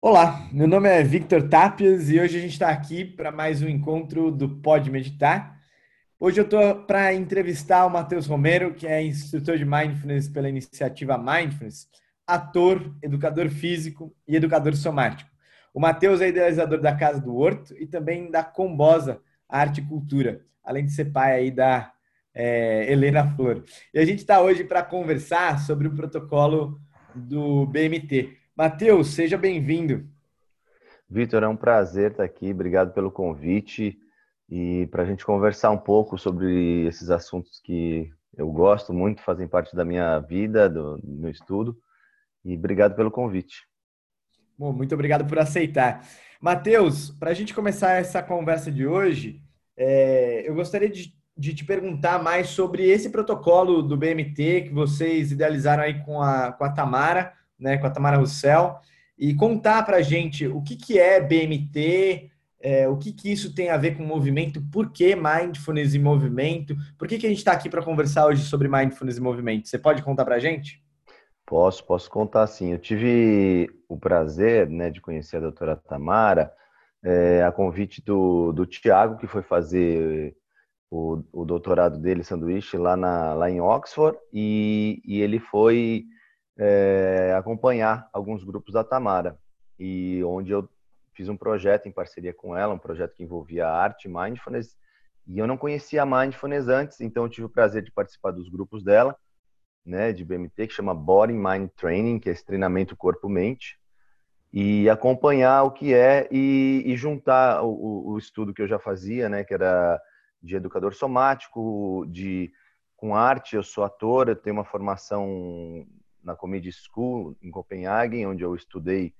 Olá, meu nome é Victor Tapias e hoje a gente está aqui para mais um encontro do Pode Meditar. Hoje eu estou para entrevistar o Matheus Romero, que é instrutor de Mindfulness pela iniciativa Mindfulness, ator, educador físico e educador somático. O Matheus é idealizador da Casa do Horto e também da Combosa Arte e Cultura, além de ser pai aí da é, Helena Flor. E a gente está hoje para conversar sobre o protocolo do BMT, Matheus, seja bem-vindo. Vitor, é um prazer estar aqui. Obrigado pelo convite e para a gente conversar um pouco sobre esses assuntos que eu gosto muito, fazem parte da minha vida, do, meu estudo. E obrigado pelo convite. Bom, muito obrigado por aceitar. Matheus, para a gente começar essa conversa de hoje, é, eu gostaria de, de, te perguntar mais sobre esse protocolo do BMT que vocês idealizaram aí com a, com a Tamara né, com a Tamara Russell, e contar para a gente o que, que é BMT, é, o que, que isso tem a ver com movimento, por que mindfulness e movimento, por que, que a gente está aqui para conversar hoje sobre mindfulness e movimento? Você pode contar para a gente? Posso, posso contar sim. Eu tive o prazer né, de conhecer a doutora Tamara é, a convite do, do Tiago, que foi fazer o, o doutorado dele, sanduíche, lá, na, lá em Oxford, e, e ele foi é, acompanhar alguns grupos da Tamara e onde eu fiz um projeto em parceria com ela, um projeto que envolvia arte mindfulness. E eu não conhecia a mindfulness antes, então eu tive o prazer de participar dos grupos dela, né, de BMT, que chama Body Mind Training, que é esse treinamento corpo-mente, e acompanhar o que é e, e juntar o, o, estudo que eu já fazia, né, que era de educador somático, de com arte. Eu sou ator, eu tenho uma formação na Comedy School em Copenhague, onde eu estudei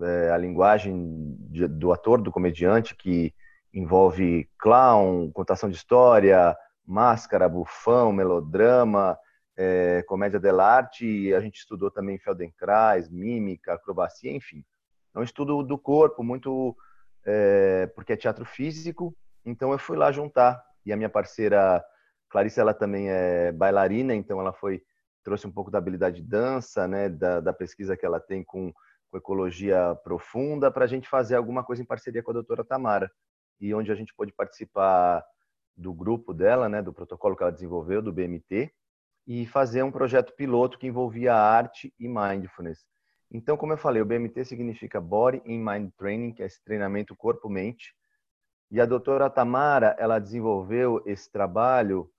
é, a linguagem de, do ator, do comediante, que envolve clown, contação de história, máscara, bufão, melodrama, é, comédia dell'arte, a gente estudou também Feldenkrais, mímica, acrobacia, enfim. É um estudo do corpo, muito é, porque é teatro físico, então eu fui lá juntar. E a minha parceira Clarice, ela também é bailarina, então ela foi trouxe um pouco da habilidade de dança, né, da, da pesquisa que ela tem com, com ecologia profunda, para a gente fazer alguma coisa em parceria com a doutora Tamara. E onde a gente pôde participar do grupo dela, né, do protocolo que ela desenvolveu, do BMT, e fazer um projeto piloto que envolvia arte e mindfulness. Então, como eu falei, o BMT significa Body in Mind Training, que é esse treinamento corpo-mente. E a doutora Tamara, ela desenvolveu esse trabalho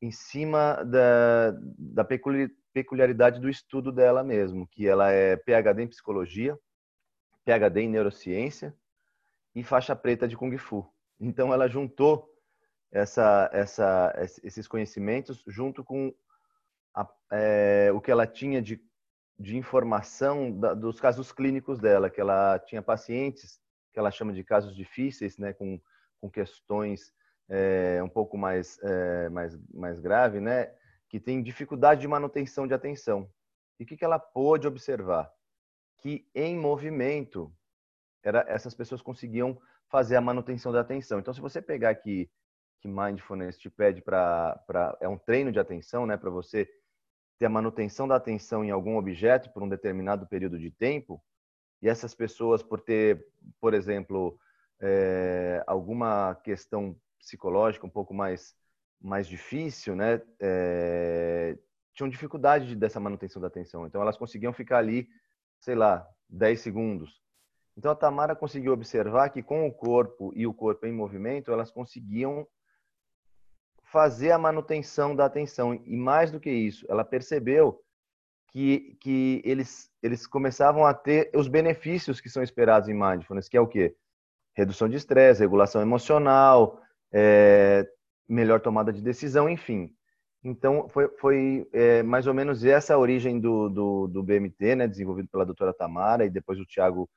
em cima da, da peculiaridade do estudo dela mesmo, que ela é PhD em psicologia, PhD em neurociência e faixa preta de Kung Fu. Então ela juntou essa, essa, esses conhecimentos junto com a, é, o que ela tinha de, de informação da, dos casos clínicos dela, que ela tinha pacientes que ela chama de casos difíceis, né, com, com questões é, um pouco mais, é, mais, mais grave, né? Que tem dificuldade de manutenção de atenção. E o que, que ela pôde observar? Que em movimento, era, essas pessoas conseguiam fazer a manutenção da atenção. Então, se você pegar aqui que mindfulness te pede para é um treino de atenção, né, para você ter a manutenção da atenção em algum objeto por um determinado período de tempo, e essas pessoas por ter, por exemplo, é, alguma questão psicológica um pouco mais mais difícil, né? É, tinham dificuldade dessa manutenção da atenção. Então elas conseguiam ficar ali, sei lá, 10 segundos. Então a Tamara conseguiu observar que com o corpo e o corpo em movimento, elas conseguiam fazer a manutenção da atenção. E mais do que isso, ela percebeu que, que eles, eles começavam a ter os benefícios que são esperados em mindfulness, que é o quê? Redução de estresse, regulação emocional, é, melhor tomada de decisão, enfim. Então, foi, foi é, mais ou menos essa a origem do, do, do, BMT, né, desenvolvido pela doutora Tamara, e depois o Tiago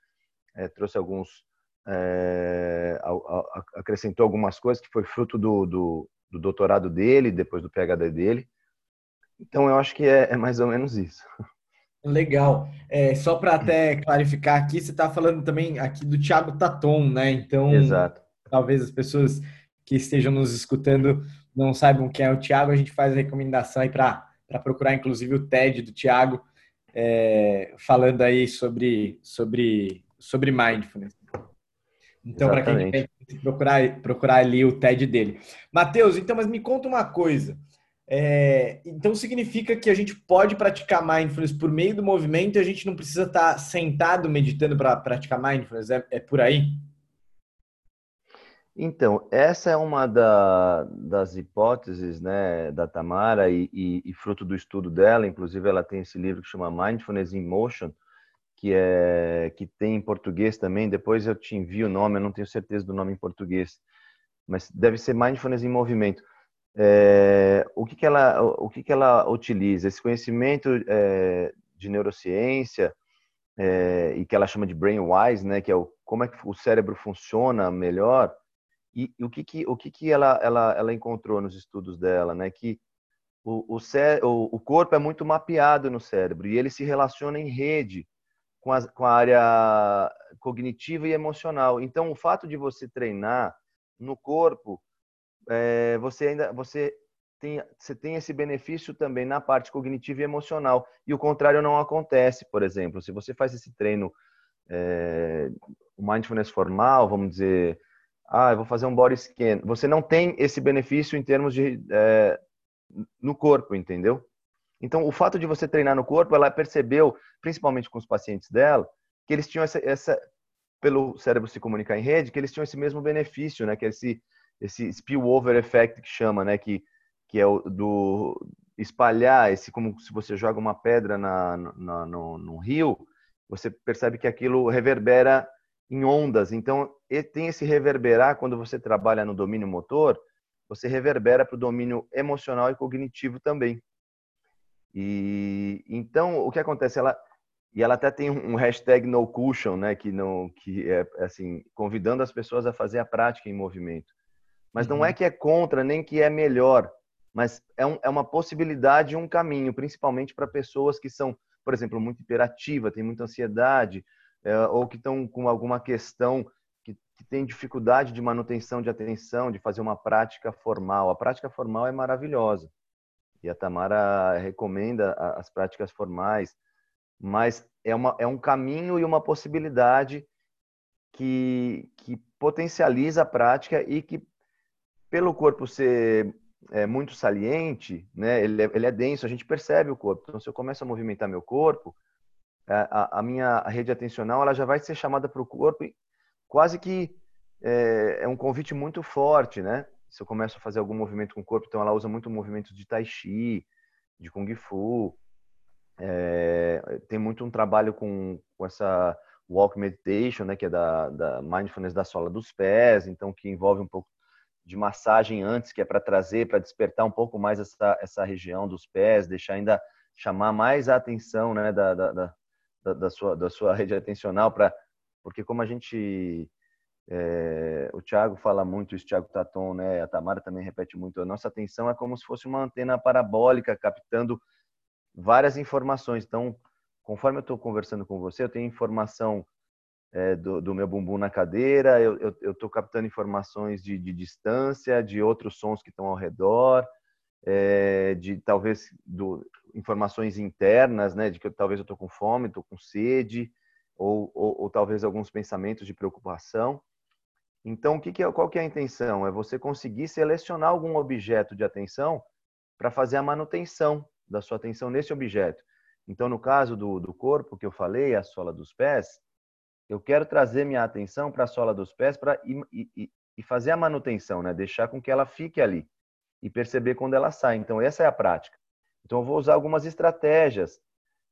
é, trouxe alguns, é, a, a, acrescentou algumas coisas, que foi fruto do, do, do, doutorado dele, depois do PhD dele. Então, eu acho que é, é mais ou menos isso. Legal. É, só para até clarificar aqui, você está falando também aqui do Tiago Taton, né? Então, Exato. talvez as pessoas que estejam nos escutando não saibam quem é o Tiago, a gente faz a recomendação aí para procurar, inclusive, o TED do Tiago, é, falando aí sobre, sobre sobre mindfulness. Então, para quem quer procurar, procurar ali o TED dele. Matheus, então, mas me conta uma coisa. É, então significa que a gente pode praticar mindfulness por meio do movimento e a gente não precisa estar sentado meditando para praticar mindfulness? É, é, por aí? Então, essa é uma da, das hipóteses né, da Tamara e, e, e, fruto do estudo dela. Inclusive, ela tem esse livro que chama Mindfulness in Motion, que, é, que tem em português também. Depois eu te envio o nome, eu não tenho certeza do nome em português, mas deve ser Mindfulness em Movimento é, o que, que ela o que, que ela utiliza esse conhecimento é, de neurociência é, e que ela chama de brainwise né que é o como é que o cérebro funciona melhor e, e o que que o que que ela ela ela encontrou nos estudos dela né que o, o, o, o corpo é muito mapeado no cérebro e ele se relaciona em rede com a, com a área cognitiva e emocional então o fato de você treinar no corpo é, você ainda você tem, você tem esse benefício também na parte cognitiva e emocional. E o contrário não acontece, por exemplo. Se você faz esse treino, é, mindfulness formal, vamos dizer, ah, eu vou fazer um body scan. Você não tem esse benefício em termos de é, no corpo, entendeu? Então, o fato de você treinar no corpo, ela percebeu, principalmente com os pacientes dela, que eles tinham essa, essa pelo cérebro se comunicar em rede, que eles tinham esse mesmo benefício, né? Que esse esse spillover effect que chama, né? Que, que é o do espalhar, esse como se você joga uma pedra na, na, no, no rio, você percebe que aquilo reverbera em ondas. Então, tem esse reverberar quando você trabalha no domínio motor, você reverbera para o domínio emocional e cognitivo também. E então o que acontece? Ela e ela até tem um hashtag no cushion, né? Que não que é assim convidando as pessoas a fazer a prática em movimento. Mas não é uhum. que é contra, nem que é melhor, mas é, um, é uma possibilidade e um caminho, principalmente para pessoas que são, por exemplo, muito hiperativa, tem muita ansiedade, ou que estão com alguma questão que, que tem dificuldade de manutenção de atenção, de fazer uma prática formal. A prática formal é maravilhosa. E a Tamara recomenda as práticas formais, mas é, uma, é um caminho e uma possibilidade que, que potencializa a prática e que pelo corpo ser é, muito saliente, né, ele é, ele é, denso, a gente percebe o corpo. Então, se eu começo a movimentar meu corpo, a, a minha rede atencional ela já vai ser chamada para o corpo quase que é, é, um convite muito forte, né? Se eu começo a fazer algum movimento com o corpo, então ela usa muito movimento de tai chi, de kung fu, é, tem muito um trabalho com, com essa walk meditation, né, que é da, da mindfulness da sola dos pés, então que envolve um pouco de massagem antes, que é para trazer, para despertar um pouco mais essa, essa região dos pés, deixar ainda chamar mais a atenção né, da, da, da sua, da sua rede atencional, pra, porque como a gente. É, o Thiago fala muito, isso, Thiago Taton, né, a Tamara também repete muito, a nossa atenção é como se fosse uma antena parabólica captando várias informações. Então, conforme eu estou conversando com você, eu tenho informação é, do, do, meu bumbum na cadeira, eu estou captando informações de, de, distância, de outros sons que estão ao redor, é, de talvez do, informações internas, né, de que talvez eu estou com fome, estou com sede, ou, ou, ou, talvez alguns pensamentos de preocupação. Então, o que, que é, qual que é a intenção? É você conseguir selecionar algum objeto de atenção para fazer a manutenção da sua atenção nesse objeto. Então, no caso do, do corpo que eu falei, a sola dos pés, eu quero trazer minha atenção para a sola dos pés para e, e, e, fazer a manutenção, né? Deixar com que ela fique ali e perceber quando ela sai. Então essa é a prática. Então eu vou usar algumas estratégias,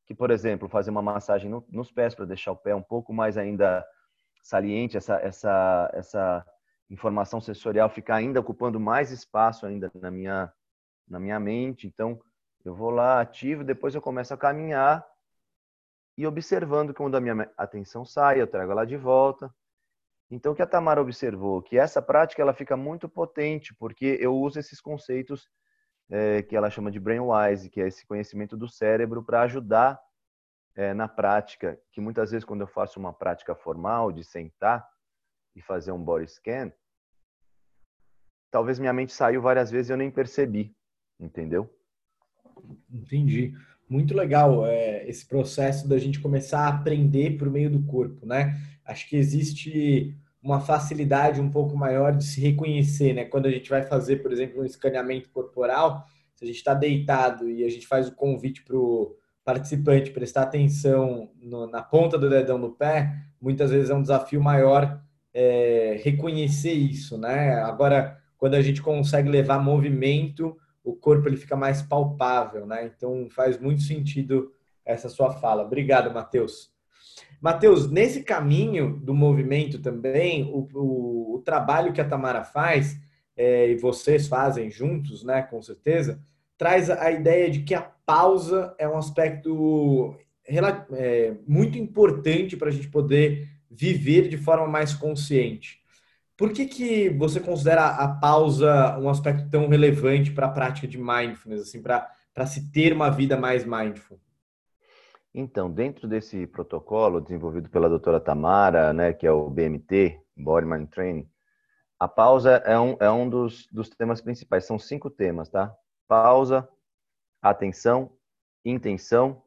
que por exemplo fazer uma massagem no, nos pés para deixar o pé um pouco mais ainda saliente, essa essa essa informação sensorial ficar ainda ocupando mais espaço ainda na minha na minha mente. Então eu vou lá ativo, depois eu começo a caminhar e observando quando a minha atenção sai, eu trago ela de volta. Então, o que a Tamara observou? Que essa prática ela fica muito potente, porque eu uso esses conceitos é, que ela chama de brainwise, que é esse conhecimento do cérebro para ajudar é, na prática, que muitas vezes quando eu faço uma prática formal de sentar e fazer um body scan, talvez minha mente saiu várias vezes e eu nem percebi, entendeu? Entendi. muito legal é, esse processo da gente começar a aprender por meio do corpo, né? Acho que existe uma facilidade um pouco maior de se reconhecer, né? Quando a gente vai fazer, por exemplo, um escaneamento corporal, se a gente está deitado e a gente faz o convite para o participante prestar atenção no, na ponta do dedão do pé, muitas vezes é um desafio maior é, reconhecer isso, né? Agora, quando a gente consegue levar movimento, o corpo ele fica mais palpável, né? Então faz muito sentido essa sua fala. Obrigado, Matheus. Matheus, nesse caminho do movimento também, o, o, o trabalho que a Tamara faz, é, e vocês fazem juntos, né, com certeza, traz a ideia de que a pausa é um aspecto é, muito importante para a gente poder viver de forma mais consciente. Por que, que você considera a pausa um aspecto tão relevante para a prática de mindfulness, assim, para se ter uma vida mais mindful? Então, dentro desse protocolo desenvolvido pela doutora Tamara, né, que é o BMT, Body Mind Training, a pausa é um, é um dos, dos temas principais. São cinco temas, tá? Pausa, atenção, intenção,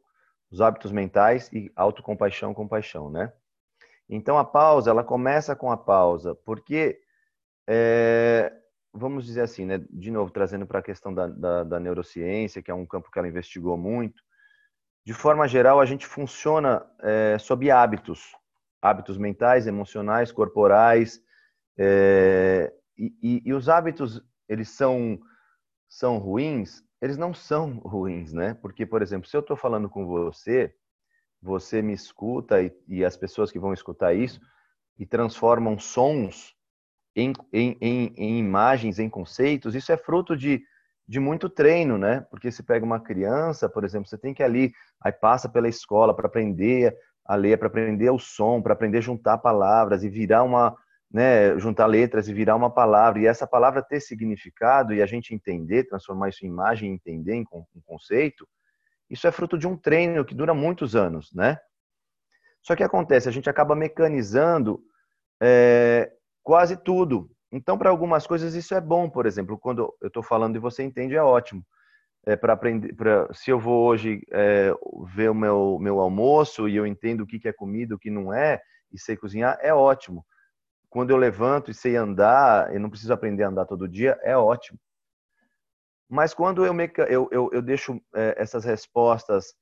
os hábitos mentais e autocompaixão, compaixão, né? Então, a pausa, ela começa com a pausa, porque, é, vamos dizer assim, né, de novo, trazendo para a questão da, da, da neurociência, que é um campo que ela investigou muito, de forma geral, a gente funciona é, sob hábitos, hábitos mentais, emocionais, corporais, é, e, e, e, os hábitos eles são são ruins, eles não são ruins, né? Porque, por exemplo, se eu estou falando com você, você me escuta e, e, as pessoas que vão escutar isso e transformam sons em, em, em, em imagens, em conceitos, isso é fruto de de muito treino, né? Porque se pega uma criança, por exemplo, você tem que ali, aí passa pela escola para aprender a ler, para aprender o som, para aprender a juntar palavras e virar uma, né, juntar letras e virar uma palavra, e essa palavra ter significado e a gente entender, transformar isso em imagem, entender em um conceito, isso é fruto de um treino que dura muitos anos, né? Só que acontece, a gente acaba mecanizando é, quase tudo. Então, para algumas coisas isso é bom, por exemplo, quando eu estou falando e você entende, é ótimo. É, para aprender, pra, se eu vou hoje é, ver o meu, meu almoço e eu entendo o que, que é comida, o que não é, e sei cozinhar, é ótimo. Quando eu levanto e sei andar, eu não preciso aprender a andar todo dia, é ótimo. Mas quando eu, me, eu, eu, eu deixo é, essas respostas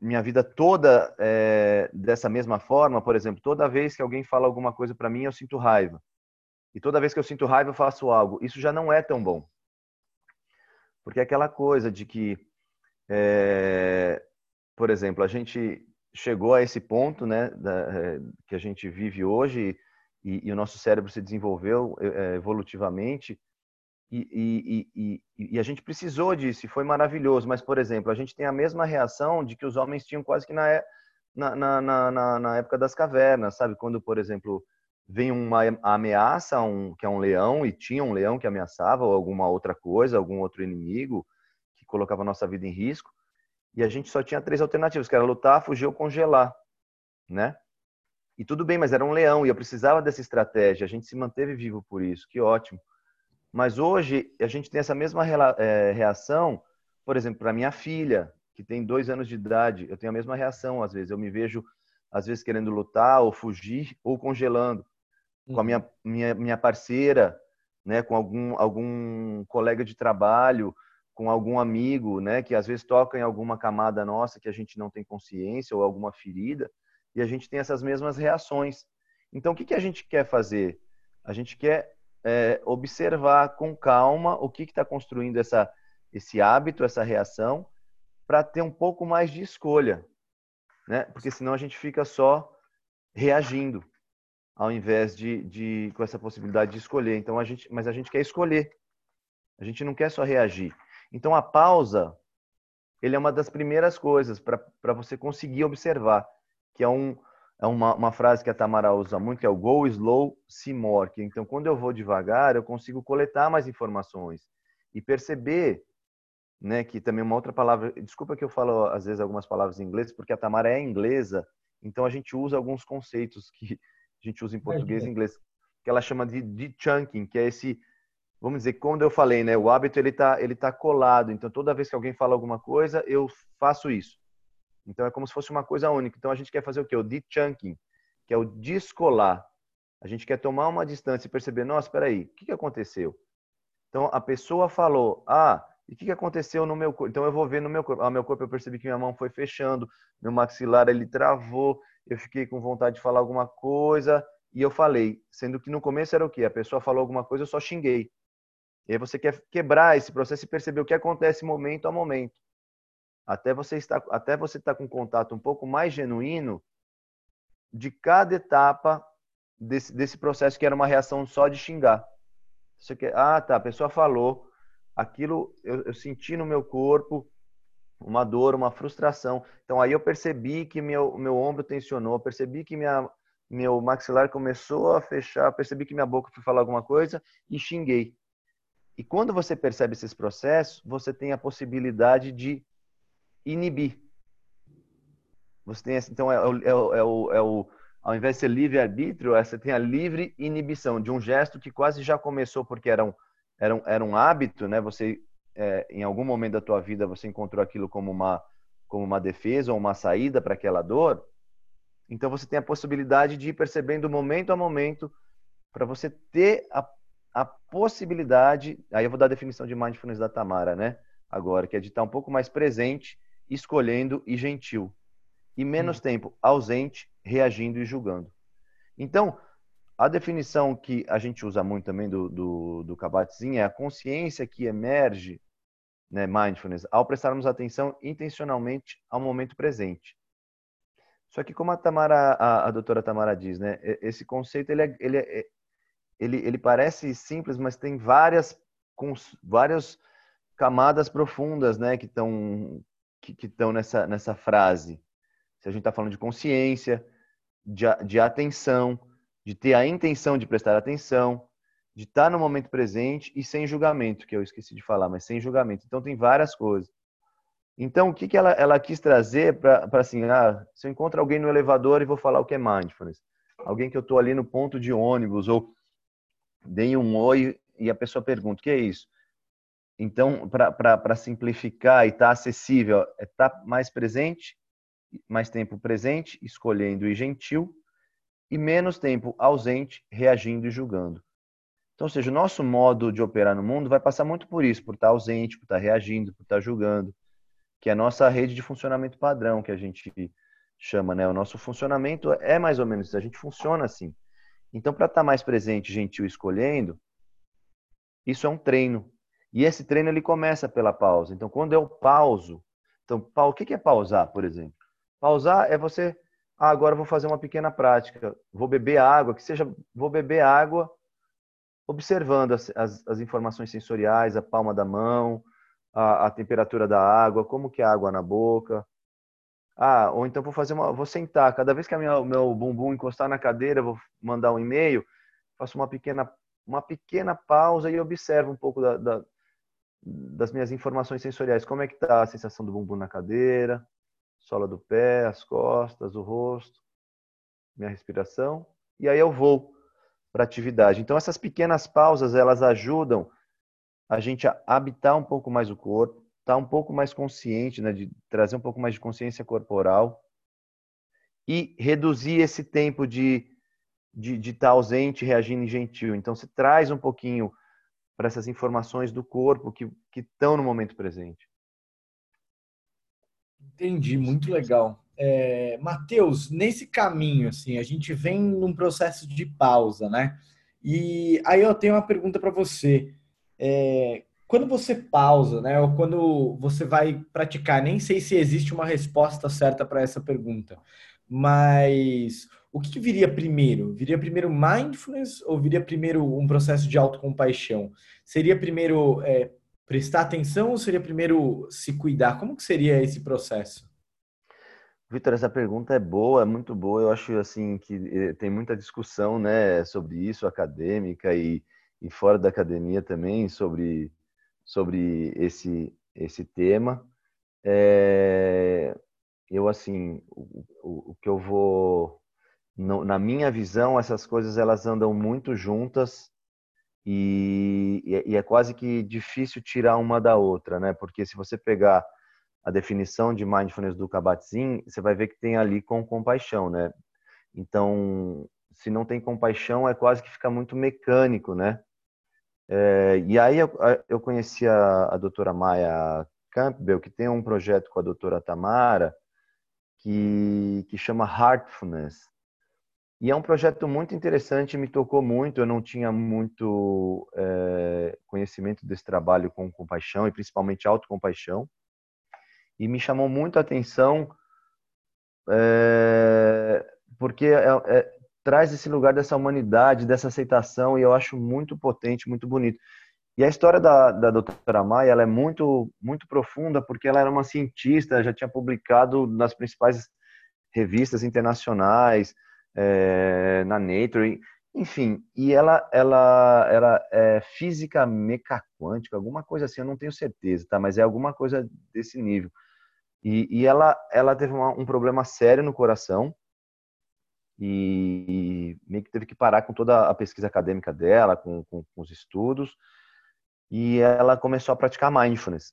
minha vida toda é, dessa mesma forma, por exemplo, toda vez que alguém fala alguma coisa para mim, eu sinto raiva e toda vez que eu sinto raiva eu faço algo. Isso já não é tão bom. Porque é aquela coisa de que, é, por exemplo, a gente chegou a esse ponto né, da, é, que a gente vive hoje e, e o nosso cérebro se desenvolveu é, evolutivamente e, e, e, a gente precisou disso e foi maravilhoso. Mas, por exemplo, a gente tem a mesma reação de que os homens tinham quase que na, é, na, na, na época das cavernas, sabe? Quando, por exemplo, vem uma ameaça, um, que é um leão, e tinha um leão que ameaçava, ou alguma outra coisa, algum outro inimigo que colocava a nossa vida em risco, e a gente só tinha três alternativas, que era lutar, fugir ou congelar, né? E tudo bem, mas era um leão, e eu precisava dessa estratégia, a gente se manteve vivo por isso, que ótimo. Mas hoje, a gente tem essa mesma é, reação, por exemplo, para minha filha, que tem dois anos de idade, eu tenho a mesma reação, às vezes, eu me vejo, às vezes, querendo lutar, ou fugir, ou congelando com a minha, uhum. minha, minha parceira, né, com algum, algum colega de trabalho, com algum amigo, né, que às vezes toca em alguma camada nossa que a gente não tem consciência ou alguma ferida, e a gente tem essas mesmas reações. Então, o que, que a gente quer fazer? A gente quer é, observar com calma o que está construindo essa, esse hábito, essa reação, para ter um pouco mais de escolha, né? Porque senão a gente fica só reagindo ao invés de, de com essa possibilidade de escolher. Então a gente, mas a gente quer escolher. A gente não quer só reagir. Então a pausa, ele é uma das primeiras coisas para você conseguir observar, que é um é uma, uma frase que a Tamara usa muito, que é o go slow, see more. Que, então, quando eu vou devagar, eu consigo coletar mais informações e perceber, né, que também uma outra palavra, desculpa que eu falo às vezes algumas palavras em inglês, porque a Tamara é inglesa, então a gente usa alguns conceitos que a gente usa em português e inglês, que ela chama de de-chunking, que é esse vamos dizer, quando eu falei, né, o hábito ele tá, ele tá colado. Então, toda vez que alguém fala alguma coisa, eu faço isso. Então, é como se fosse uma coisa única. Então, a gente quer fazer o quê? O de-chunking, que é o descolar. A gente quer tomar uma distância e perceber, nossa, espera aí, o que, que aconteceu? Então, a pessoa falou, ah, e o que, que aconteceu no meu corpo? Então, eu vou ver no meu corpo. Ah, meu corpo eu percebi que minha mão foi fechando, meu maxilar ele travou, eu fiquei com vontade de falar alguma coisa e eu falei. Sendo que no começo era o quê? A pessoa falou alguma coisa, eu só xinguei. E aí você quer quebrar esse processo e perceber o que acontece momento a momento. Até você estar, até você estar com contato um pouco mais genuíno de cada etapa desse, desse processo que era uma reação só de xingar. Você quer, ah, tá, a pessoa falou, aquilo eu, eu senti no meu corpo uma dor, uma frustração. Então aí eu percebi que meu meu ombro tensionou, percebi que minha meu maxilar começou a fechar, percebi que minha boca foi falar alguma coisa e xinguei. E quando você percebe esses processos, você tem a possibilidade de inibir. Você tem então é, é, é, o, é o ao invés de ser livre-arbítrio, você tem a livre inibição de um gesto que quase já começou porque era um, era um, era um hábito, né? Você, é, em algum momento da tua vida, você encontrou aquilo como uma, como uma defesa ou uma saída para aquela dor. Então, você tem a possibilidade de ir percebendo momento a momento para você ter a, a possibilidade... Aí eu vou dar a definição de mindfulness da Tamara, né? Agora, que é de estar um pouco mais presente, escolhendo e gentil e menos hum. tempo ausente, reagindo e julgando. Então, a definição que a gente usa muito também do, do, do Kabat-Zinn é a consciência que emerge, né, mindfulness, ao prestarmos atenção intencionalmente ao momento presente. Só que como a Tamara, a, a doutora Tamara diz, né, esse conceito ele, é, ele, é, ele, ele parece simples, mas tem várias, com, várias camadas profundas, né, que estão que estão nessa, nessa frase se a gente está falando de consciência, de, de atenção, de ter a intenção de prestar atenção, de estar tá no momento presente e sem julgamento, que eu esqueci de falar, mas sem julgamento. Então tem várias coisas. Então o que, que ela, ela quis trazer para assim, ah, se eu encontro alguém no elevador e vou falar o que é mindfulness, alguém que eu estou ali no ponto de ônibus ou dei um oi e a pessoa pergunta o que é isso. Então, para simplificar e estar tá acessível, é estar tá mais presente mais tempo presente, escolhendo e gentil, e menos tempo ausente, reagindo e julgando. Então, ou seja, o nosso modo de operar no mundo vai passar muito por isso, por estar ausente, por estar reagindo, por estar julgando, que é a nossa rede de funcionamento padrão, que a gente chama, né? O nosso funcionamento é mais ou menos isso, a gente funciona assim. Então, para estar mais presente, gentil, escolhendo, isso é um treino. E esse treino ele começa pela pausa. Então, quando eu pauso, então, o que é pausar, por exemplo? Pausar é você, ah, agora vou fazer uma pequena prática, vou beber água, que seja, vou beber água observando as, as, as informações sensoriais, a palma da mão, a, a, temperatura da água, como que é a água na boca. Ah, ou então vou fazer uma, vou sentar. Cada vez que o meu bumbum encostar na cadeira, vou mandar um e-mail, faço uma pequena, uma pequena pausa e observo um pouco da, da, das minhas informações sensoriais. Como é que está a sensação do bumbum na cadeira? Sola do pé, as costas, o rosto, minha respiração, e aí eu vou para a atividade. Então essas pequenas pausas, elas ajudam a gente a habitar um pouco mais o corpo, estar tá um pouco mais consciente, né, de trazer um pouco mais de consciência corporal e reduzir esse tempo de de estar tá ausente, reagindo gentil. Então se traz um pouquinho para essas informações do corpo que estão no momento presente. Entendi, muito legal. É, Matheus, nesse caminho, assim, a gente vem num processo de pausa, né? E aí eu tenho uma pergunta para você. É, quando você pausa, né, ou quando você vai praticar, nem sei se existe uma resposta certa para essa pergunta, mas o que, que, viria primeiro? Viria primeiro mindfulness ou viria primeiro um processo de autocompaixão? Seria primeiro é, prestar atenção ou seria primeiro se cuidar? Como que seria esse processo? Vitor, essa pergunta é boa, é muito boa. Eu acho assim que eh, tem muita discussão, né, sobre isso acadêmica e, e fora da academia também sobre sobre esse esse tema. É, eu assim, o, o, o, que eu vou no, na minha visão, essas coisas elas andam muito juntas E, e, é quase que difícil tirar uma da outra, né? Porque se você pegar a definição de mindfulness do Kabat-Zinn, você vai ver que tem ali com compaixão, né? Então, se não tem compaixão, é quase que fica muito mecânico, né? É, e aí eu, eu conheci a, a doutora Maia Campbell, que tem um projeto com a doutora Tamara, que, que chama Heartfulness. E é um projeto muito interessante, me tocou muito. Eu não tinha muito é, conhecimento desse trabalho com compaixão e principalmente autocompaixão. E me chamou muito a atenção é, porque é, traz esse lugar dessa humanidade, dessa aceitação, e eu acho muito potente, muito bonito. E a história da, da doutora Maia ela é muito, muito profunda, porque ela era uma cientista, já tinha publicado nas principais revistas internacionais, é, na Nature, enfim, e ela ela era é, física mecaquântica, alguma coisa assim, eu não tenho certeza, tá? Mas é alguma coisa desse nível. E, e ela ela teve uma, um problema sério no coração e, e, meio que teve que parar com toda a pesquisa acadêmica dela, com, com, com os estudos, e ela começou a praticar mindfulness.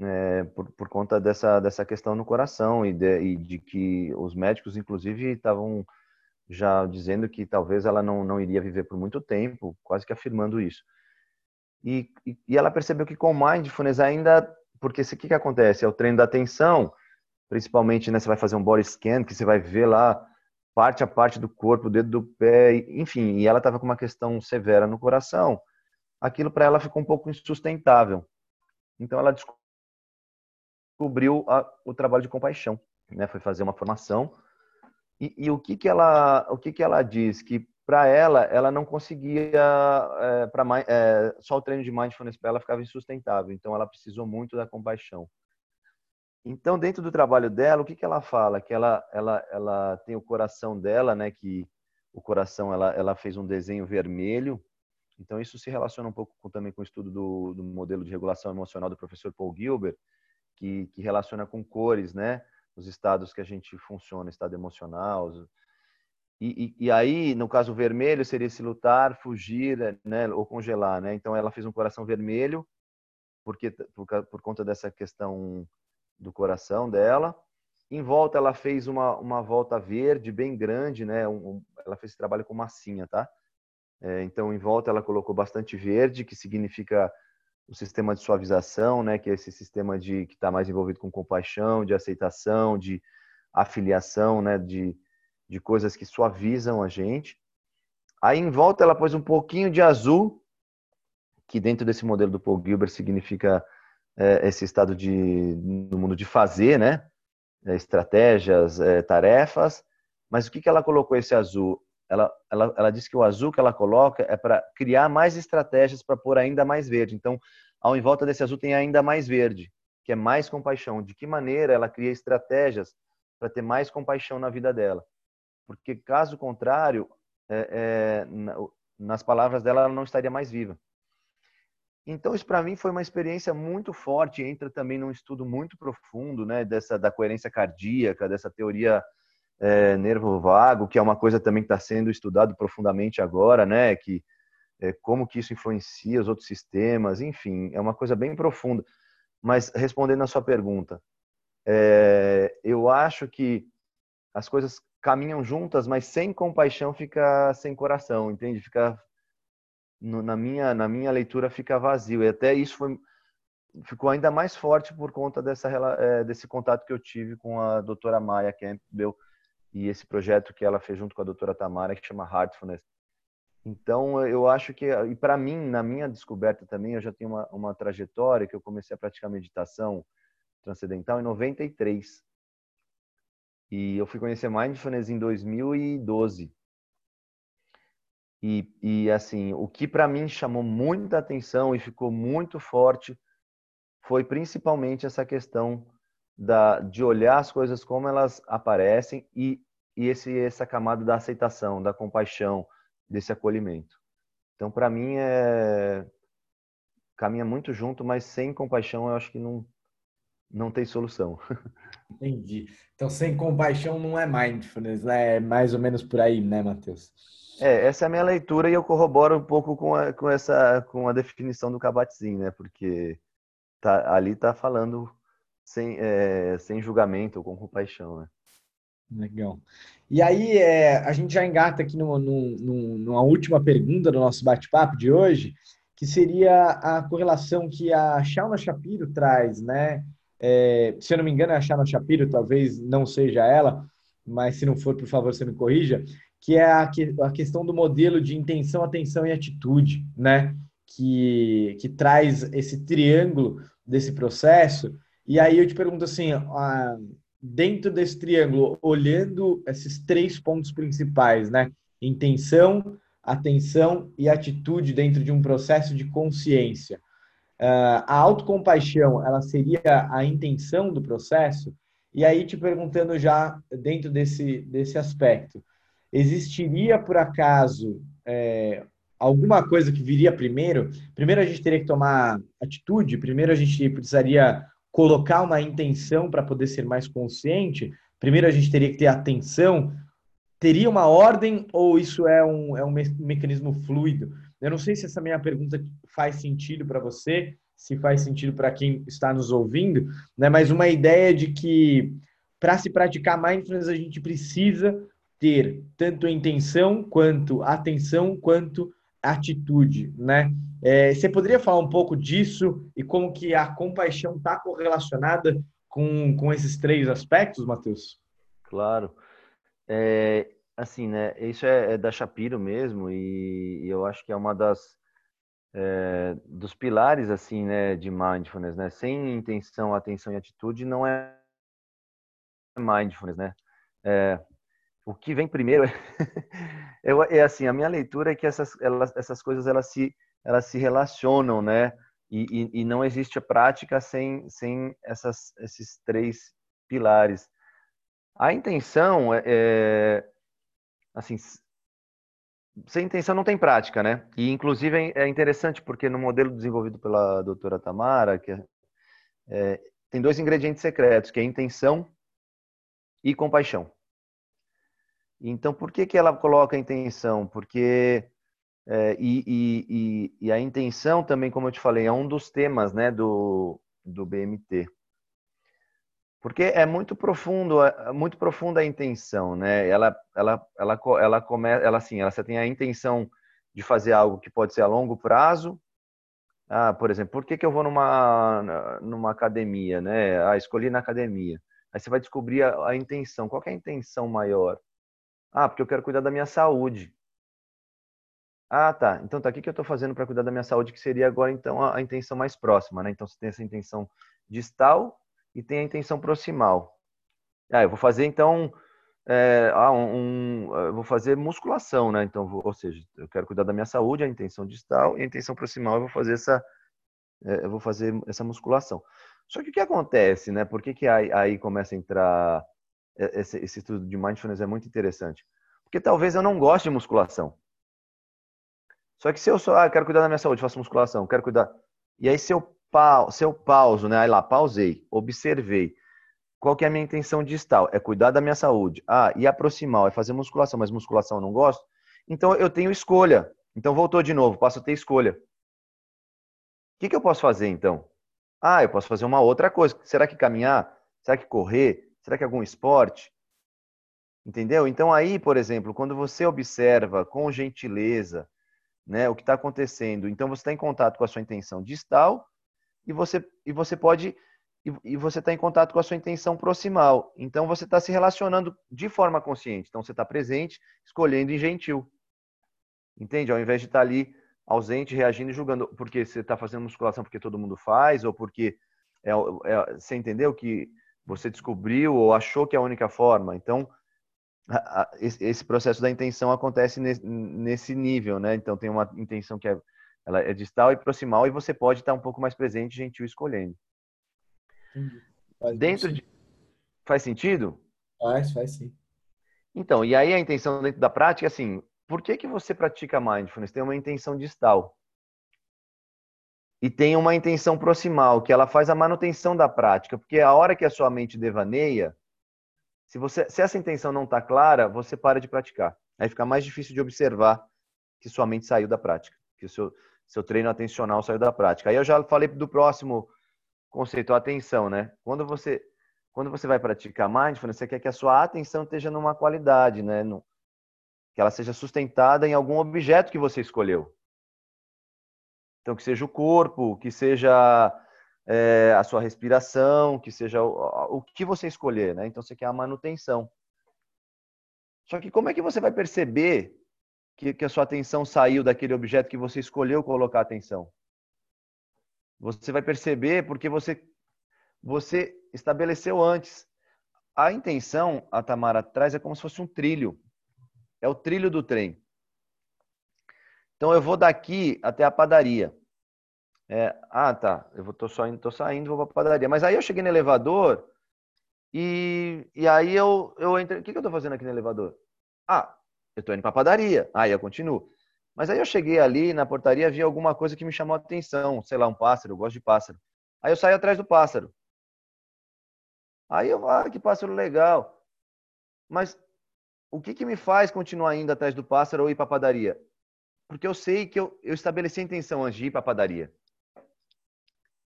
É, por, por conta dessa, dessa questão no coração e de, e de que os médicos, inclusive, estavam já dizendo que talvez ela não, não iria viver por muito tempo, quase que afirmando isso. E, e, ela percebeu que com mindfulness ainda, porque o que, que acontece? É o treino da atenção, principalmente, né, você vai fazer um body scan, que você vai ver lá parte a parte do corpo, o dedo do pé, enfim, e ela estava com uma questão severa no coração. Aquilo para ela ficou um pouco insustentável. Então ela descobriu a, o trabalho de compaixão, né? Foi fazer uma formação e, e, o que que ela, o que que ela diz que para ela, ela não conseguia é, para é, só o treino de mindfulness para ela ficava insustentável. Então ela precisou muito da compaixão. Então dentro do trabalho dela, o que que ela fala? Que ela ela ela tem o coração dela, né? Que o coração ela ela fez um desenho vermelho. Então isso se relaciona um pouco com, também com o estudo do, do modelo de regulação emocional do professor Paul Gilbert, que, que relaciona com cores, né? Os estados que a gente funciona, estado emocional. E, e, e, aí, no caso vermelho, seria se lutar, fugir, né, ou congelar, né? Então, ela fez um coração vermelho, porque por, por conta dessa questão do coração dela. Em volta, ela fez uma, uma volta verde bem grande, né? Um, ela fez esse trabalho com massinha, tá? É, então, em volta, ela colocou bastante verde, que significa o sistema de suavização, né, que é esse sistema de que está mais envolvido com compaixão, de aceitação, de afiliação, né, de, de coisas que suavizam a gente. Aí em volta ela pôs um pouquinho de azul, que dentro desse modelo do Paul Gilbert significa é, esse estado de no mundo de fazer, né, é, estratégias, é, tarefas. Mas o que que ela colocou esse azul? Ela, ela, ela diz que o azul que ela coloca é para criar mais estratégias para pôr ainda mais verde. Então, ao em volta desse azul tem ainda mais verde, que é mais compaixão. De que maneira ela cria estratégias para ter mais compaixão na vida dela? Porque, caso contrário, é, é, nas palavras dela, ela não estaria mais viva. Então, isso para mim foi uma experiência muito forte. Entra também num estudo muito profundo né, dessa, da coerência cardíaca, dessa teoria é, nervo vago, que é uma coisa também que está sendo estudado profundamente agora, né? Que é, como que isso influencia os outros sistemas, enfim, é uma coisa bem profunda. Mas respondendo a sua pergunta, é, eu acho que as coisas caminham juntas, mas sem compaixão fica sem coração, entende? Fica no, na minha na minha leitura fica vazio e até isso foi ficou ainda mais forte por conta dessa é, desse contato que eu tive com a doutora Maia Campbell e esse projeto que ela fez junto com a doutora Tamara, que chama Heartfulness. Então, eu acho que, e para mim, na minha descoberta também, eu já tenho uma, uma trajetória que eu comecei a praticar meditação transcendental em 93. E eu fui conhecer Mindfulness em 2012. E, e assim, o que para mim chamou muita atenção e ficou muito forte foi principalmente essa questão da, de olhar as coisas como elas aparecem e, e esse, essa camada da aceitação, da compaixão, desse acolhimento. Então, para mim, é caminha muito junto, mas sem compaixão eu acho que não, não tem solução. Entendi. Então, sem compaixão não é mindfulness, né? É mais ou menos por aí, né, Matheus? É, essa é a minha leitura e eu corroboro um pouco com, a, com essa com a definição do Kabat-Zinn, né? Porque tá, ali está falando sem, é, sem julgamento, com compaixão, né? Legal. E aí, é, a gente já engata aqui numa, numa, numa última pergunta do nosso bate-papo de hoje, que seria a correlação que a Shauna Shapiro traz, né? É, se eu não me engano, é a Shauna Shapiro, talvez não seja ela, mas se não for, por favor, você me corrija, que é a, a questão do modelo de intenção, atenção e atitude, né? Que, que traz esse triângulo desse processo. E aí eu te pergunto assim, a, dentro desse triângulo, olhando esses três pontos principais, né? Intenção, atenção e atitude dentro de um processo de consciência. Uh, a autocompaixão, ela seria a intenção do processo? E aí, te perguntando já dentro desse, desse aspecto, existiria, por acaso, é, alguma coisa que viria primeiro? Primeiro a gente teria que tomar atitude, primeiro a gente precisaria colocar uma intenção para poder ser mais consciente, primeiro a gente teria que ter atenção. Teria uma ordem ou isso é um, é um mecanismo fluido? Eu não sei se essa minha pergunta faz sentido para você, se faz sentido para quem está nos ouvindo, né? mas uma ideia de que para se praticar mindfulness a gente precisa ter tanto intenção quanto atenção quanto atitude, né? É, você poderia falar um pouco disso e como que a compaixão está correlacionada com, com esses três aspectos, Matheus? Claro. É, assim, né? Isso é, é da Shapiro mesmo e, e, eu acho que é uma das é, dos pilares assim, né, de mindfulness, né? Sem intenção, atenção e atitude não é mindfulness, né? É, o que vem primeiro é, é, assim a minha leitura é que essas elas, essas coisas elas se elas se relacionam, né? E, e, e não existe a prática sem sem essas esses três pilares. A intenção é, é assim sem intenção não tem prática, né? E inclusive é interessante porque no modelo desenvolvido pela doutora Tamara, que é, é, tem dois ingredientes secretos, que é intenção e compaixão. Então, por que, que ela coloca a intenção? Porque é, e, e, e, a intenção também, como eu te falei, é um dos temas né, do, do BMT. Porque é muito profundo, é muito profunda a intenção, né? Ela, ela, ela, ela começa, ela assim, ela tem a intenção de fazer algo que pode ser a longo prazo. Ah, por exemplo, por que, que eu vou numa, numa academia, né? Ah, escolhi na academia. Aí você vai descobrir a, a intenção. Qual é a intenção maior? Ah, porque eu quero cuidar da minha saúde. Ah, tá. Então tá aqui que eu estou fazendo para cuidar da minha saúde, que seria agora então a, a, intenção mais próxima, né? Então você tem essa intenção distal e tem a intenção proximal. Ah, eu vou fazer então, é, ah, um, um, vou fazer musculação, né? Então, vou, ou seja, eu quero cuidar da minha saúde, a intenção distal e a intenção proximal eu vou fazer essa, é, eu vou fazer essa musculação. Só que o que acontece, né? Por que, que aí, aí começa a entrar é, esse, esse estudo de mindfulness é muito interessante. Porque talvez eu não goste de musculação. Só que se eu só, ah, quero cuidar da minha saúde, faço musculação, quero cuidar. E aí se eu, pa, se eu pauso, né? Aí lá, pausei, observei. Qual que é a minha intenção distal? É cuidar da minha saúde. Ah, e aproximar, é fazer musculação, mas musculação eu não gosto. Então eu tenho escolha. Então voltou de novo, passo a ter escolha. O que, que eu posso fazer então? Ah, eu posso fazer uma outra coisa. Será que caminhar? Será que correr? Será que algum esporte? Entendeu? Então aí, por exemplo, quando você observa com gentileza, né, o que está acontecendo, então você está em contato com a sua intenção distal e você e você pode e, você está em contato com a sua intenção proximal. Então você está se relacionando de forma consciente. Então você está presente, escolhendo em gentil. Entende? Ao invés de estar tá ali ausente, reagindo e julgando, porque você está fazendo musculação porque todo mundo faz ou porque é, é, você entendeu que você descobriu ou achou que é a única forma. Então, esse processo da intenção acontece nesse nível, né? Então, tem uma intenção que é, ela é distal e proximal e você pode estar um pouco mais presente, gentil, escolhendo. Faz dentro de... Faz sentido? Faz, faz sim. Então, e aí a intenção dentro da prática, assim, por que, que você pratica mindfulness? Tem uma intenção distal e tem uma intenção proximal, que ela faz a manutenção da prática, porque a hora que a sua mente devaneia, Se, você, se essa intenção não está clara, você para de praticar. Aí fica mais difícil de observar que sua mente saiu da prática, que o seu, seu treino atencional saiu da prática. Aí eu já falei do próximo conceito, a atenção, né? Quando você quando você vai praticar mindfulness, você quer que a sua atenção esteja numa qualidade, né? No, que ela seja sustentada em algum objeto que você escolheu. Então, que seja o corpo, que seja é, a sua respiração, que seja o, o que você escolher, né? Então, você quer a manutenção. Só que como é que você vai perceber que, que a sua atenção saiu daquele objeto que você escolheu colocar atenção? Você vai perceber porque você, você estabeleceu antes. A intenção, a Tamara traz, é como se fosse um trilho. É o trilho do trem. Então eu vou daqui até a padaria. É, ah, tá. Eu tô saindo, tô saindo, vou para a padaria. Mas aí eu cheguei no elevador e, e aí eu, eu entrei. O que, que eu estou fazendo aqui no elevador? Ah, eu estou indo para a padaria. Aí eu continuo. Mas aí eu cheguei ali na portaria, vi alguma coisa que me chamou a atenção. Sei lá, um pássaro, eu gosto de pássaro. Aí eu saí atrás do pássaro. Aí eu, ah, que pássaro legal. Mas o que, que me faz continuar indo atrás do pássaro ou ir para a padaria? Porque eu sei que eu, eu estabeleci a intenção antes de ir para a padaria.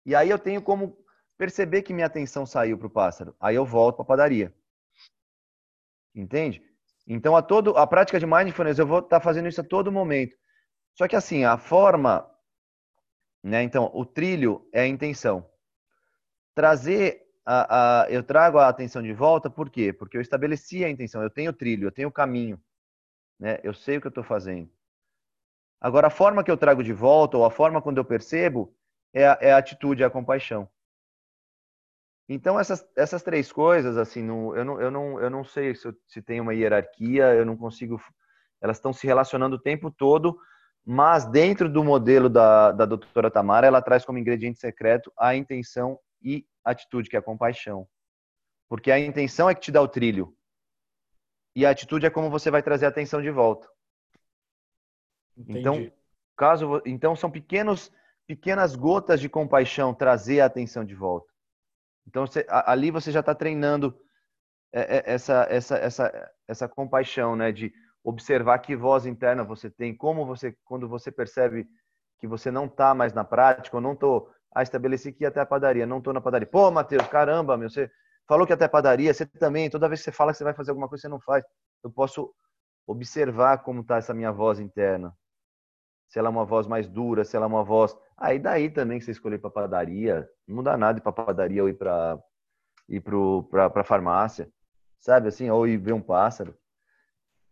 E aí eu tenho como perceber que minha atenção saiu para o pássaro. Aí eu volto para a padaria. Entende? Então, a, todo, a prática de mindfulness, eu vou estar tá fazendo isso a todo momento. Só que assim, a forma, né? Então, o trilho é a intenção. Trazer a, a, eu trago a atenção de volta, por quê? Porque eu estabeleci a intenção, eu tenho trilho, eu tenho caminho, né? Eu sei o que eu estou fazendo. Agora, a forma que eu trago de volta, ou a forma quando eu percebo, é a, é a atitude, é a compaixão. Então, essas, essas três coisas, assim, no, eu, não, eu, não, eu não sei se, se tem uma hierarquia, eu não consigo. Elas estão se relacionando o tempo todo, mas dentro do modelo da, da doutora Tamara, ela traz como ingrediente secreto a intenção e atitude, que é a compaixão. Porque a intenção é que te dá o trilho. E a atitude é como você vai trazer a atenção de volta. Entendi. Então, caso então são pequenos pequenas gotas de compaixão trazer a atenção de volta. Então você, ali você já está treinando é, é, essa essa essa essa compaixão, né, de observar que voz interna você tem, como você quando você percebe que você não está mais na prática, ou não estou ah, estabeleci que ia até a padaria, não estou na padaria. Pô, Matheus, caramba, meu, você falou que ia até a padaria, você também, toda vez que você fala que você vai fazer alguma coisa, você não faz. Eu posso observar como está essa minha voz interna. Se ela é uma voz mais dura, se ela é uma voz. Aí ah, daí também que você escolher para padaria, não muda nada ir para padaria ou ir para ir para farmácia, sabe assim, ou ir ver um pássaro.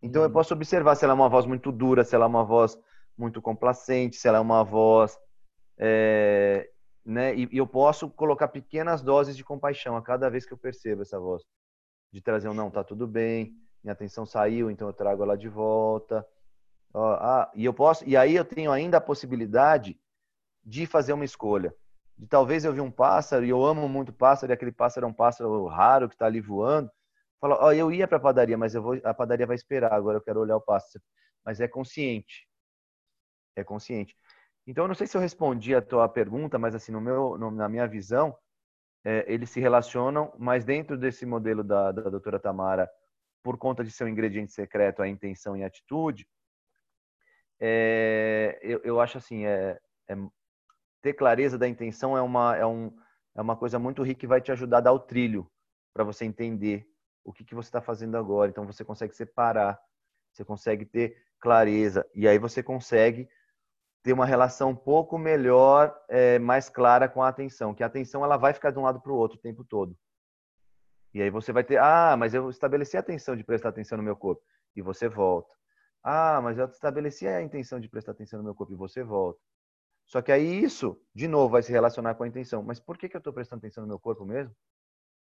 Então eu uhum. posso observar se ela é uma voz muito dura, se ela é uma voz muito complacente, se ela é uma voz é, né? E, e, eu posso colocar pequenas doses de compaixão a cada vez que eu percebo essa voz, de trazer um não, tá tudo bem, minha atenção saiu, então eu trago ela de volta. Ah, e eu posso, e aí eu tenho ainda a possibilidade de fazer uma escolha. De talvez eu vi um pássaro e eu amo muito pássaro e aquele pássaro é um pássaro raro que está ali voando. Fala, ó, eu ia para a padaria, mas eu vou, a padaria vai esperar. Agora eu quero olhar o pássaro. Mas é consciente. É consciente. Então, eu não sei se eu respondi a tua pergunta, mas assim, no meu, no, na minha visão, é, eles se relacionam, mas dentro desse modelo da, da doutora Tamara, por conta de seu ingrediente secreto, a intenção e a atitude, é, eu, eu, acho assim, é, é, ter clareza da intenção é uma, é, um, é uma coisa muito rica que vai te ajudar a dar o trilho para você entender o que, que você está fazendo agora. Então, você consegue separar, você consegue ter clareza, e aí você consegue ter uma relação um pouco melhor, é, mais clara com a atenção, que a atenção ela vai ficar de um lado para o outro o tempo todo. E aí você vai ter, ah, mas eu estabeleci a atenção de prestar atenção no meu corpo e você volta. Ah, mas eu estabeleci a intenção de prestar atenção no meu corpo e você volta. Só que aí isso, de novo, vai se relacionar com a intenção. Mas por que, que eu estou prestando atenção no meu corpo mesmo?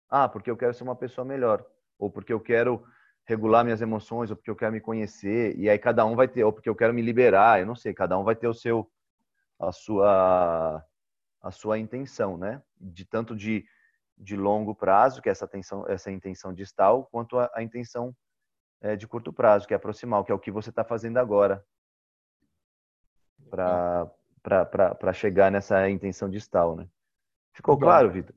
Ah, porque eu quero ser uma pessoa melhor. Ou porque eu quero regular minhas emoções, ou porque eu quero me conhecer, e aí cada um vai ter, ou porque eu quero me liberar, eu não sei, cada um vai ter o seu a sua a sua intenção, né? De tanto de, de longo prazo, que é essa atenção, essa intenção distal, quanto a, a intenção é, de curto prazo, que é proximal, que é o que você está fazendo agora para chegar nessa intenção distal, né? Ficou claro, Vitor?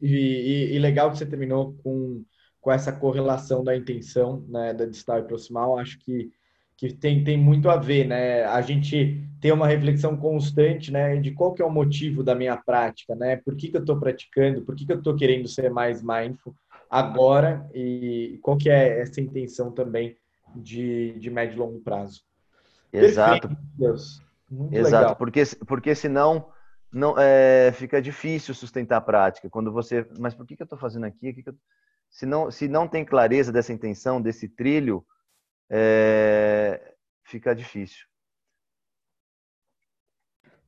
E, e, e legal que você terminou com com essa correlação da intenção, né, da distal e proximal, acho que, que tem, tem muito a ver, né? A gente ter uma reflexão constante, né, de qual que é o motivo da minha prática, né? Por que, que eu estou praticando? Por que, que eu estou querendo ser mais mindful agora? E qual que é essa intenção também de, de médio e longo prazo? Exato. Perfeito, Exato, legal. porque, porque senão não é, fica difícil sustentar a prática. Quando você, mas por que, que eu estou fazendo aqui? Que que eu... se, não, se não tem clareza dessa intenção, desse trilho, é, fica difícil.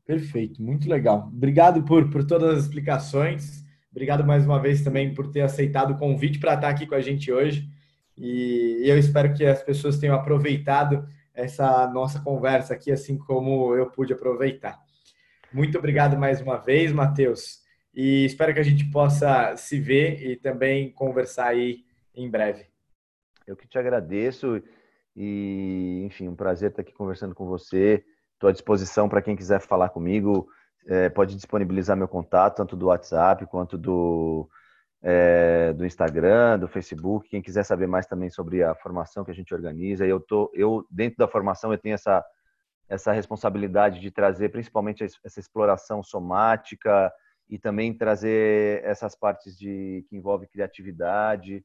Perfeito, muito legal. Obrigado por, por todas as explicações. Obrigado mais uma vez também por ter aceitado o convite para estar aqui com a gente hoje. E eu espero que as pessoas tenham aproveitado essa nossa conversa aqui, assim como eu pude aproveitar. Muito obrigado mais uma vez, Matheus, e espero que a gente possa se ver e também conversar aí em breve. Eu que te agradeço e, enfim, um prazer estar aqui conversando com você. Estou à disposição para quem quiser falar comigo. É, pode disponibilizar meu contato, tanto do WhatsApp quanto do, é, do Instagram, do Facebook. Quem quiser saber mais também sobre a formação que a gente organiza, eu tô, eu dentro da formação eu tenho essa essa responsabilidade de trazer principalmente essa exploração somática e também trazer essas partes de que envolve criatividade,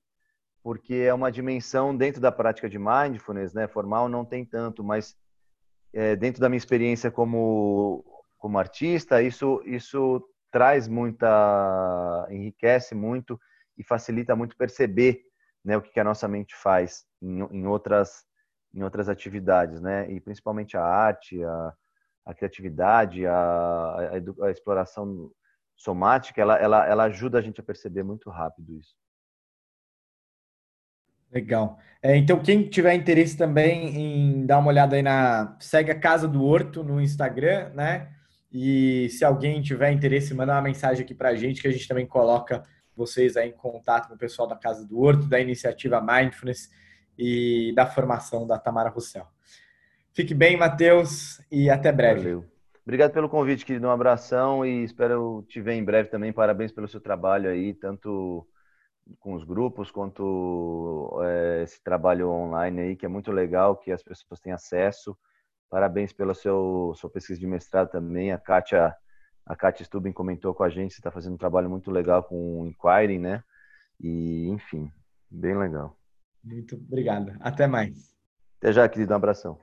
porque é uma dimensão dentro da prática de mindfulness, né? Formal não tem tanto, mas é, dentro da minha experiência como como artista, isso isso traz muita, enriquece muito e facilita muito perceber né, o que a nossa mente faz em, em outras em outras atividades, né? E principalmente a arte, a, a criatividade, a, a, a, exploração somática, ela, ela, ela ajuda a gente a perceber muito rápido isso. Legal. É, então, quem tiver interesse também em dar uma olhada aí na. Segue a Casa do Horto no Instagram, né? E se alguém tiver interesse, manda uma mensagem aqui para a gente, que a gente também coloca vocês aí em contato com o pessoal da Casa do Horto, da iniciativa Mindfulness e da formação da Tamara Russell. Fique bem, Matheus, e até breve. Valeu. Obrigado pelo convite, querido. Um abração e espero te ver em breve também. Parabéns pelo seu trabalho aí, tanto com os grupos quanto é, esse trabalho online aí, que é muito legal, que as pessoas têm acesso. Parabéns pela seu, sua pesquisa de mestrado também. A Kátia, a Kátia Stubin comentou com a gente, você está fazendo um trabalho muito legal com o Inquiring, né? E, enfim, bem legal. Muito obrigado. Até mais. Até já, querido. Um abração.